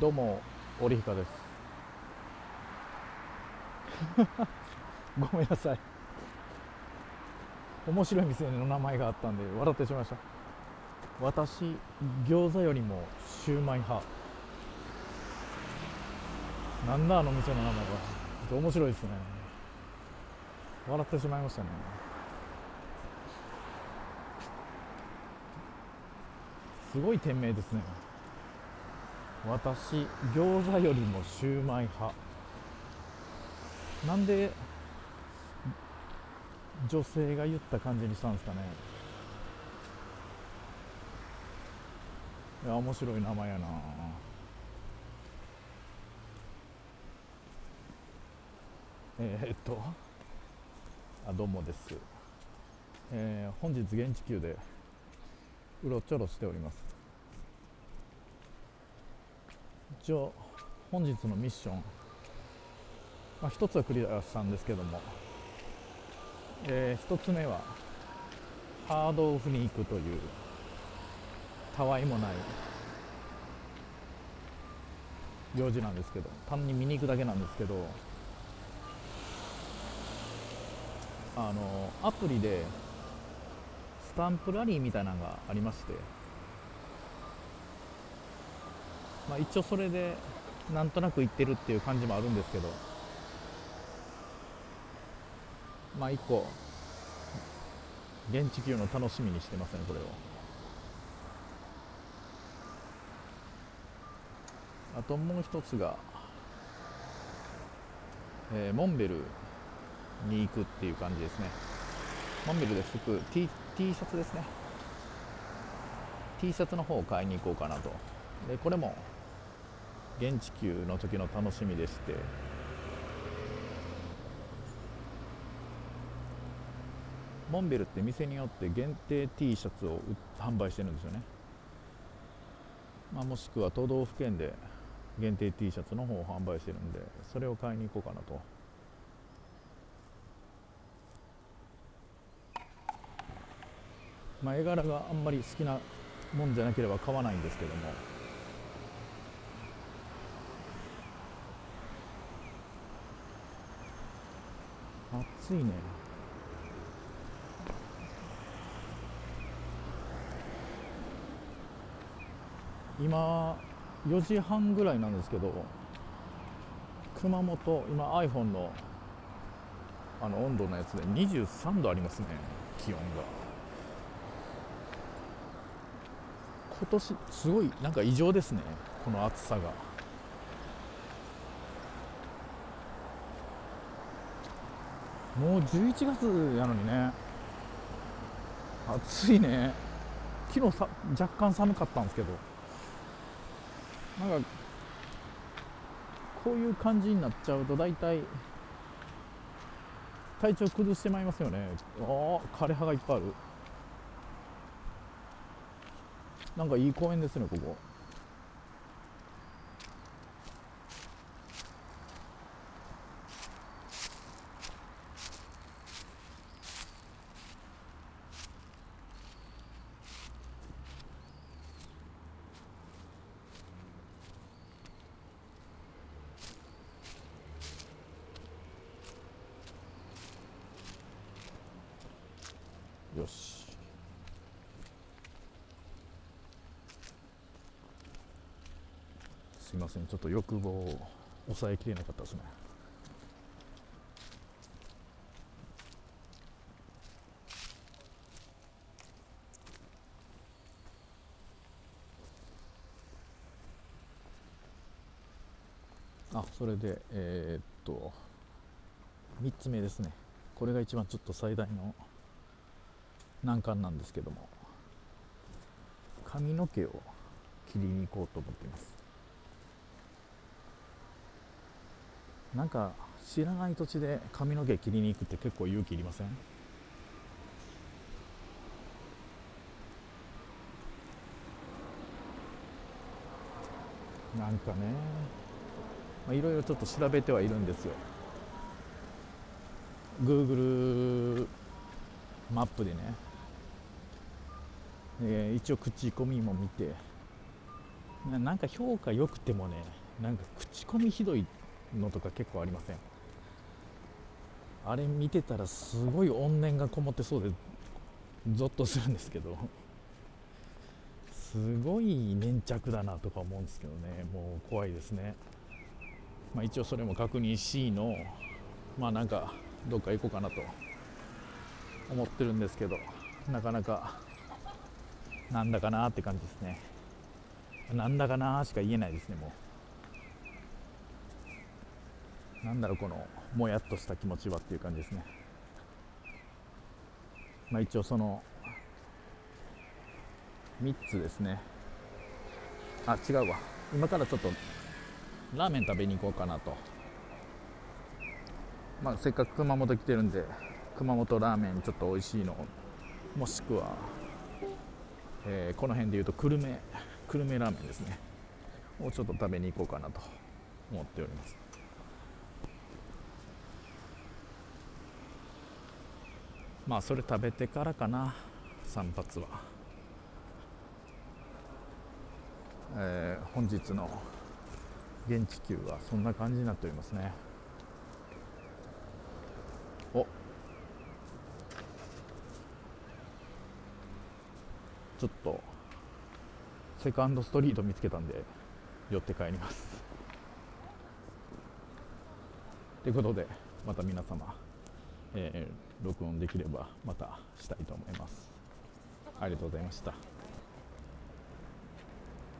どうも織彦です。ごめんなさい。面白い店の名前があったんで笑ってしまいました。私餃子よりもシューマイ派。なんだあの店の名前が面白いですね。笑ってしまいましたね。すごい店名ですね。私餃子よりもシューマイ派。なんで女性が言った感じにしたんですかね。いや面白い名前やな。えー、っとあどうもです、えー、本日現地級でうろちょろしております。一応本日のミッション、まあ、一つはクリアしたんですけども、えー、一つ目はハードオフに行くというたわいもない用事なんですけど。単に見に行くだけなんですけど。あのアプリでスタンプラリーみたいなのがありまして、まあ、一応それでなんとなく行ってるっていう感じもあるんですけど。まあ一個現地級の楽しみにしてますねこれを。あともう一つが、えー、モンベルに行くっていう感じですね。モンベルで服 T, T シャツですね。T シャツの方を買いに行こうかなと。でこれも現地級の時の楽しみでして。モンベルって店によって限定 T シャツを販売してるんですよね、まあ、もしくは都道府県で限定 T シャツの方を販売してるんでそれを買いに行こうかなと。まあ、絵柄があんまり好きなもんじゃなければ買わないんですけども。暑いね。今4時半ぐらいなんですけど熊本今 iPhone のあの温度のやつで23度ありますね気温が。今年すごいなんか異常ですねこの暑さが。もう11月やのにね。暑いね。昨日さ若干寒かったんですけど。なんかこういう感じになっちゃうと大体体調崩してまいりますよね。ああ枯れ葉がいっぱいある。なんかいい公園ですねここ。よし。すいません。ちょっと欲望を抑えきれなかったですね。あそれでえー、っと3つ目ですね。これが一番ちょっと最大の難関なんですけども。髪の毛を切りに行こうと思っています。なんか知らない土地で髪の毛切りに行くって結構勇気いりません？なんかねまあ、いろいろちょっと調べてはいるんですよ。Google マップでね、えー、一応口コミも見て。ななんか評価良くてもねなんか口コミひどいのとか結構ありません？あれ見てたらすごい怨念がこもってそうでゾッとするんですけど。すごい粘着だなとか思うんですけどね。もう怖いですね。まあ一応それも確認しのまあなんかどっか行こうかなと思ってるんですけどなかなかなんだかなって感じですね。なんだかなしか言えないですねもう。なんだろうこのもやっとした気持ちはっていう感じですね。まあ一応その3つですね。あ違うわ。今からちょっとラーメン食べに行こうかなと。まあせっかく熊本来てるんで熊本ラーメンちょっと美味しいのもしくは、えー、この辺でいうと久留米久留米ラーメンですね。をちょっと食べに行こうかなと思っております。まあそれ食べてからかな散髪は、えー、本日の現地球はそんな感じになっておりますね。ちょっとセカンドストリート見つけたんで寄って帰ります。ということでまた皆様、えー、録音できればまたしたいと思います。ありがとうございました。